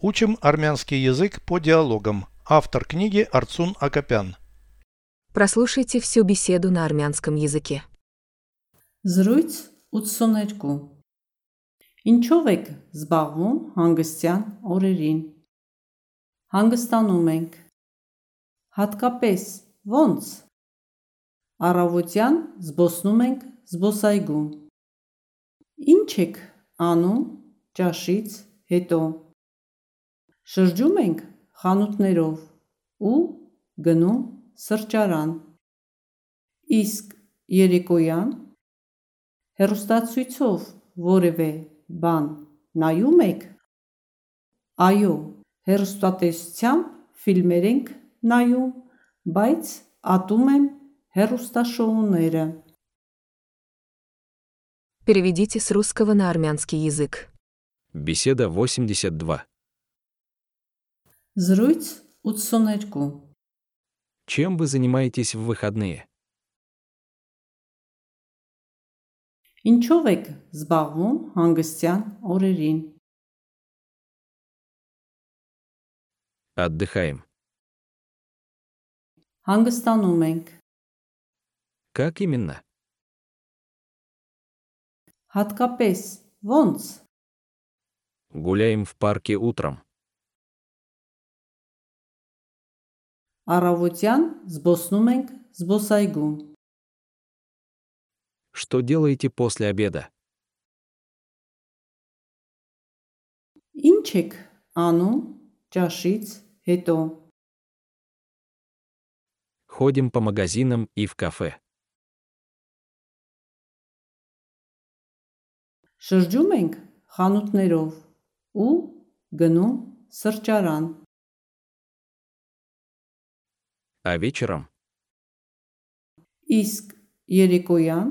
Учим армянский язык по диалогам. Автор книги Арцун Акопян. Прослушайте всю беседу на армянском языке. Զրույց 82 Ինչով եք զբաղվում հանգստյան օրերին։ Հանգստանում ենք։ Հատկապես ո՞նց։ Առավոտյան զբոսնում ենք զբոսայգում։ Ինչ եք անում ճաշից հետո։ Շրջում ենք խանութներով ու գնում սրճարան։ Իսկ երեկոյան հերոստացույցով որևէ բան նայում եք։ Այո, հերոստատեսությամբ ֆիլմեր ենք նայում, բայց ատում եմ հերոստաշոուները։ Переведите с русского на армянский язык. Беседа 82. Զրույց 82 Чем вы занимаетесь в выходные? Ինչով եք զբաղվում հանգստյան օրերին։ Отдыхаем. Հանգստանում ենք։ Как именно? Հատկապես ո՞նց։ Гуляем в парке утром. Առավոտյան զբոսնում ենք զբոսայգում։ Что делаете после обеда? Ինչ եք անում ճաշից հետո։ Ходим по магазинам и в кафе. Շրջում ենք խանութներով ու գնում սրճարան։ А вечером Իսկ երեկոյան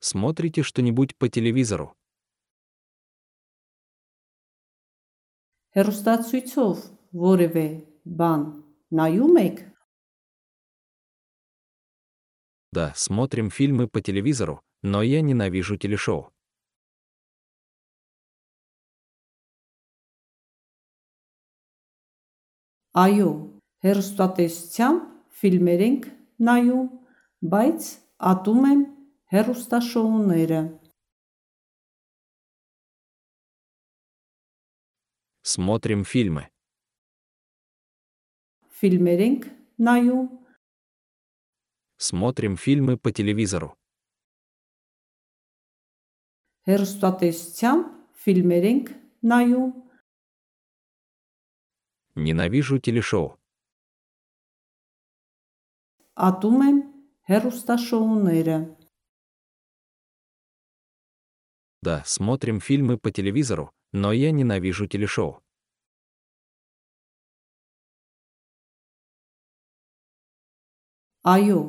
смотрите что-нибудь по телевизору. հերոստացույցով որևէ բան նայում եք։ Да, смотрим фильмы по телевизору, но я ненавижу телешоу. Այո, հերոստատեսությամբ ֆիլմեր ենք նայում, բայց ատում եմ հերոստաշոուները։ Смотрим фильмы. Ֆիլմեր ենք նայում, Смотрим фильмы по телевизору. հերոստատեսությամբ ֆիլմեր ենք նայում, Ненавижу телешоу. ատում եմ հերոստաշոուները։ Да, смотрим фильмы по телевизору, но я ненавижу телешоу. Այո,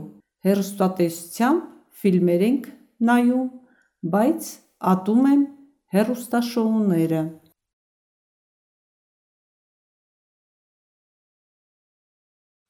հերոստատեսությամբ ֆիլմեր ենք նայում, բայց ատում եմ հերոստաշոուները։